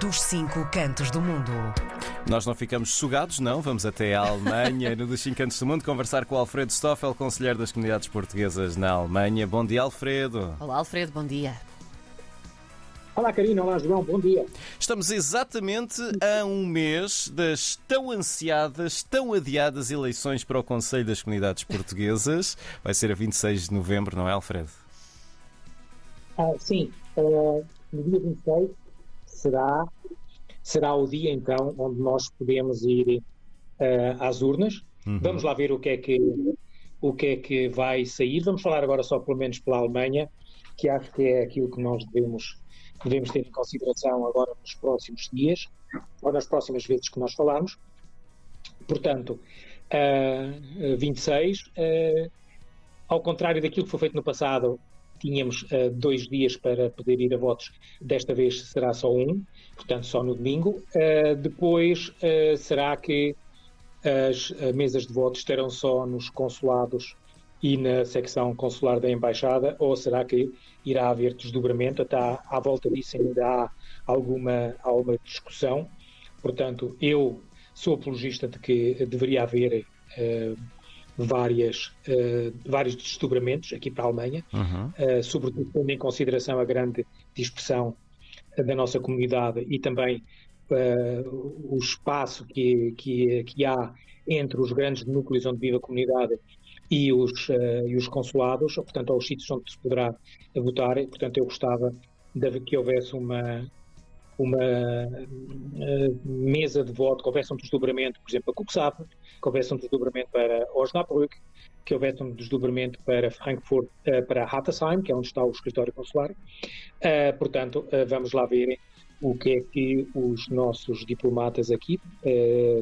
dos cinco cantos do mundo. Nós não ficamos sugados, não. Vamos até a Alemanha, no dos cinco cantos do mundo, conversar com o Alfredo Stoffel, conselheiro das comunidades portuguesas na Alemanha. Bom dia, Alfredo. Olá, Alfredo, bom dia. Olá, Karina. Olá, João. Bom dia. Estamos exatamente a um mês das tão ansiadas, tão adiadas eleições para o Conselho das Comunidades Portuguesas. Vai ser a 26 de novembro, não é, Alfredo? Ah, sim. Uh, no dia 26 será, será o dia, então, onde nós podemos ir uh, às urnas. Uhum. Vamos lá ver o que, é que, o que é que vai sair. Vamos falar agora só, pelo menos, pela Alemanha, que acho que é aquilo que nós devemos devemos ter em consideração agora nos próximos dias ou nas próximas vezes que nós falarmos. Portanto, uh, 26, uh, ao contrário daquilo que foi feito no passado, tínhamos uh, dois dias para poder ir a votos, desta vez será só um, portanto só no domingo. Uh, depois, uh, será que as mesas de votos estarão só nos consulados e na secção consular da Embaixada, ou será que irá haver desdobramento? Até à volta disso ainda há alguma, alguma discussão. Portanto, eu sou apologista de que deveria haver uh, várias, uh, vários desdobramentos aqui para a Alemanha, uhum. uh, sobretudo tendo em consideração a grande dispersão da nossa comunidade e também o espaço que, que, que há entre os grandes núcleos onde vive a comunidade e os, e os consulados, portanto, aos sítios onde se poderá votar. E, portanto, eu gostava de que houvesse uma, uma uh, mesa de voto, que houvesse um desdobramento, por exemplo, para Cuxhaven, que houvesse um desdobramento para Osnabrück, que houvesse um desdobramento para Frankfurt, uh, para Hattersheim, que é onde está o escritório consular. portanto, vamos lá ver o que é que os nossos diplomatas aqui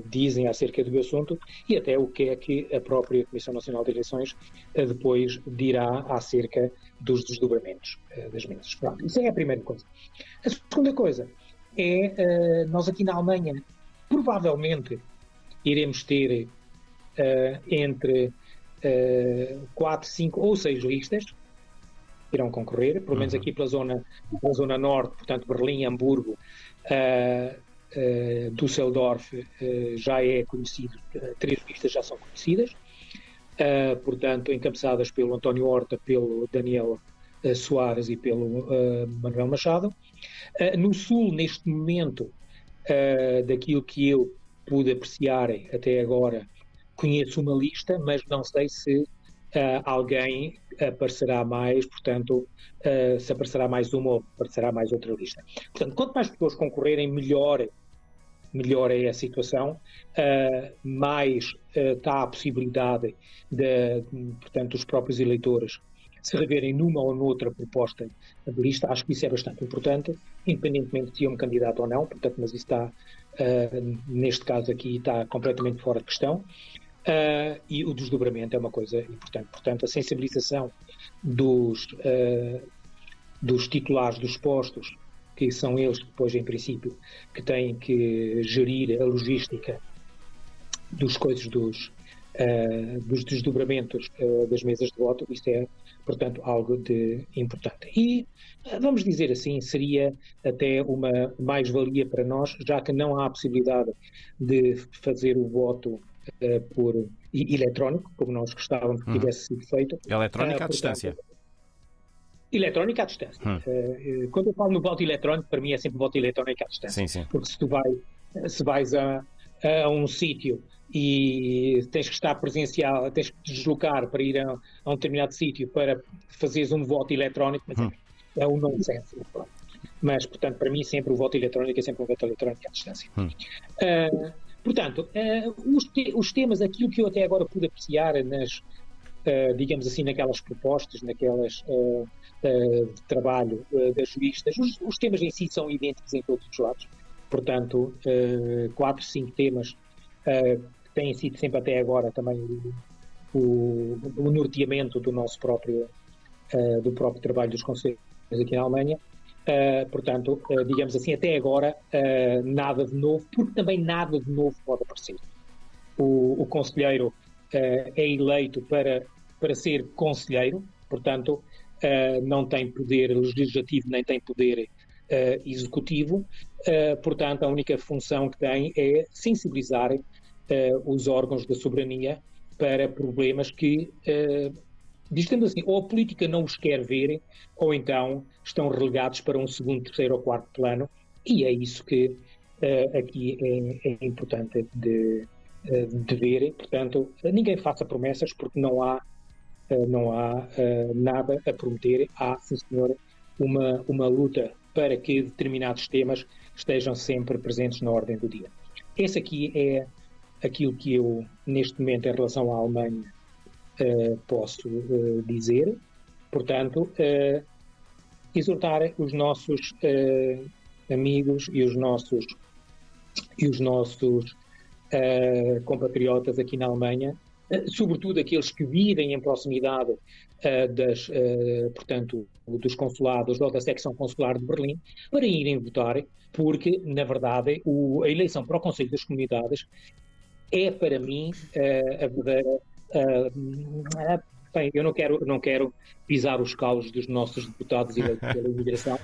dizem acerca do assunto e até o que é que a própria Comissão Nacional de Eleições depois dirá acerca dos desdobramentos das mesas. Pronto, isso é a primeira coisa. A segunda coisa é, nós aqui na Alemanha, provavelmente iremos ter entre quatro, cinco ou seis listas, irão concorrer, pelo menos uhum. aqui pela zona, pela zona norte, portanto Berlim, Hamburgo, uh, uh, Düsseldorf uh, já é conhecido, três listas já são conhecidas, portanto encabeçadas pelo António Horta, pelo Daniel Soares e pelo Manuel Machado. no sul, neste momento, daquilo que eu pude apreciar até agora, conheço uma lista, mas não sei se uh, alguém aparecerá mais, portanto, uh, se aparecerá mais uma ou aparecerá mais outra lista. Portanto, quanto mais pessoas concorrerem, melhor, melhor é a situação, uh, mais está a possibilidade de, portanto, os próprios eleitores se reverem numa ou noutra proposta de lista. Acho que isso é bastante importante, independentemente de se um candidato ou não, portanto, mas isso está, neste caso aqui, está completamente fora de questão. Uh, e o desdobramento é uma coisa importante. Portanto, a sensibilização dos, uh, dos titulares dos postos, que são eles depois, em princípio, que têm que gerir a logística dos coisas dos, uh, dos desdobramentos das mesas de voto, isto é, portanto, algo de importante. E, vamos dizer assim, seria até uma mais-valia para nós, já que não há a possibilidade de fazer o voto uh, por eletrónico, como nós gostávamos que uhum. tivesse sido feito. Eletrónica uh, à distância. Eletrónica à distância. Hum. Uh, quando eu falo no voto eletrónico, para mim é sempre voto eletrónico à distância. Sim, sim. Porque se tu vai, se vais a, a um sítio e tens que estar presencial, tens que te deslocar para ir a, a um determinado sítio para fazeres um voto eletrónico, mas hum. é um nonsense. Mas, portanto, para mim sempre o voto eletrónico é sempre um voto eletrónico à distância. Hum. Uh, Portanto, uh, os, te os, temas, aquilo que eu até agora pude apreciar nas, uh, digamos assim, naquelas propostas, naquelas uh, de trabalho das juristas, os, os, temas em si são idênticos em todos os lados. Portanto, quatro, cinco temas que têm sido sempre até agora também o, o, norteamento do nosso próprio, do próprio trabalho dos conselhos aqui na Alemanha. Uh, portanto, uh, digamos assim, até agora uh, nada de novo, porque também nada de novo pode aparecer. O, o conselheiro é eleito para, para ser conselheiro, portanto, não tem poder legislativo nem tem poder executivo, portanto, a única função que tem é sensibilizar os órgãos da soberania para problemas que, dizendo assim, ou a política não os quer ver, ou então estão relegados para um segundo, terceiro ou quarto plano, e é isso que aqui é, é importante de, de ver. Portanto, ninguém faça promessas porque não há eh, não há uh, nada a prometer. Há, sim senhor, uma, uma luta para que determinados temas estejam sempre presentes na ordem do dia. Esse aqui é aquilo que eu, neste momento, em relação à Alemanha, uh, posso uh, dizer. Portanto, exortar os nossos amigos e os nossos, e os nossos compatriotas aqui na Alemanha sobretudo aqueles que vivem em proximidade uh, das, uh, portanto, dos consulados ou da secção consular de Berlim, para irem votar, porque, na verdade, o, a eleição para o Conselho das Comunidades é, para mim, uh, a verdadeira. bem, eu não quero, não quero pisar os calos dos nossos deputados eleitos pela imigração,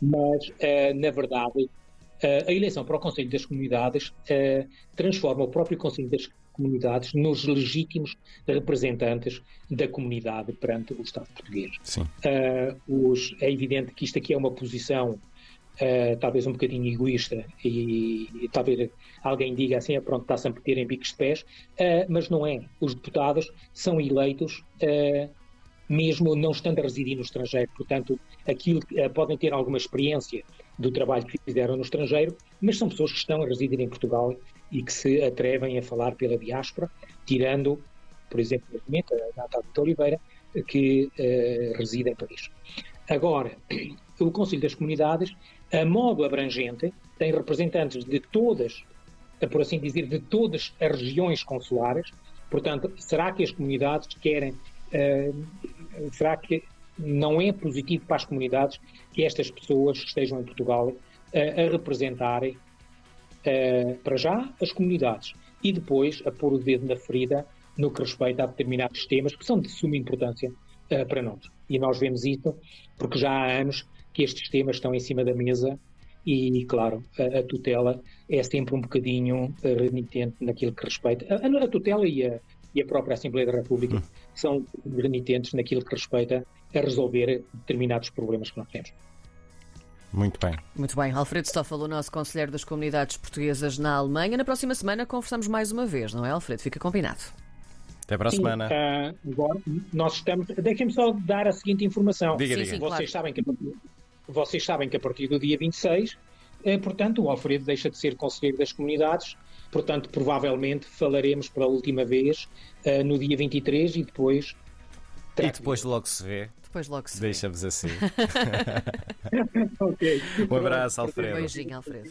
mas, na verdade, a eleição para o Conselho das Comunidades transforma o próprio Conselho das comunidades nos legítimos representantes da comunidade perante o Estado português. Uh, os, é evidente que isto aqui é uma posição uh, talvez um bocadinho egoísta e, e, talvez alguém diga assim, ah, pronto, está-se a meter em bicos de pés, uh, mas não é. Os deputados são eleitos mesmo não estando a residir no estrangeiro. Portanto, aquilo, podem ter alguma experiência do trabalho que fizeram no estrangeiro, mas são pessoas que estão a residir em Portugal e que se atrevem a falar pela diáspora, tirando, por exemplo, a Natália de Oliveira, que uh, reside em Paris. Agora, o Conselho das Comunidades, a modo abrangente, tem representantes de todas, por assim dizer, de todas as regiões consulares. Portanto, será que as comunidades querem. Uh, será que não é positivo para as comunidades que estas pessoas estejam em Portugal uh, a representarem uh, para já, as comunidades e depois a pôr o dedo na ferida no que respeita a determinados temas que são de suma importância para nós. E nós vemos isso porque já há anos que estes temas estão em cima da mesa e, claro, a, a tutela é sempre um bocadinho uh, renitente naquilo que respeita. A, a tutela e a, e a, própria Assembleia da República hum. são renitentes naquilo que respeita a resolver determinados problemas que nós temos. Muito bem. Muito bem. Alfredo Stoffel, o nosso conselheiro das comunidades portuguesas na Alemanha. Na próxima semana conversamos mais uma vez, não é, Alfredo? Fica combinado. Até para a sim, semana. Uh, agora, nós estamos. Deixem-me só dar a seguinte informação. Diga, sim, diga. Sim, vocês, claro. sabem que, vocês sabem que a partir do dia 26, eh, portanto, o Alfredo deixa de ser conselheiro das comunidades. Portanto, provavelmente falaremos pela última vez uh, no dia 23 e depois. E depois logo se vê. Depois logo se Deixa-vos assim. okay. Um abraço, Alfredo. Um beijinho, Alfredo.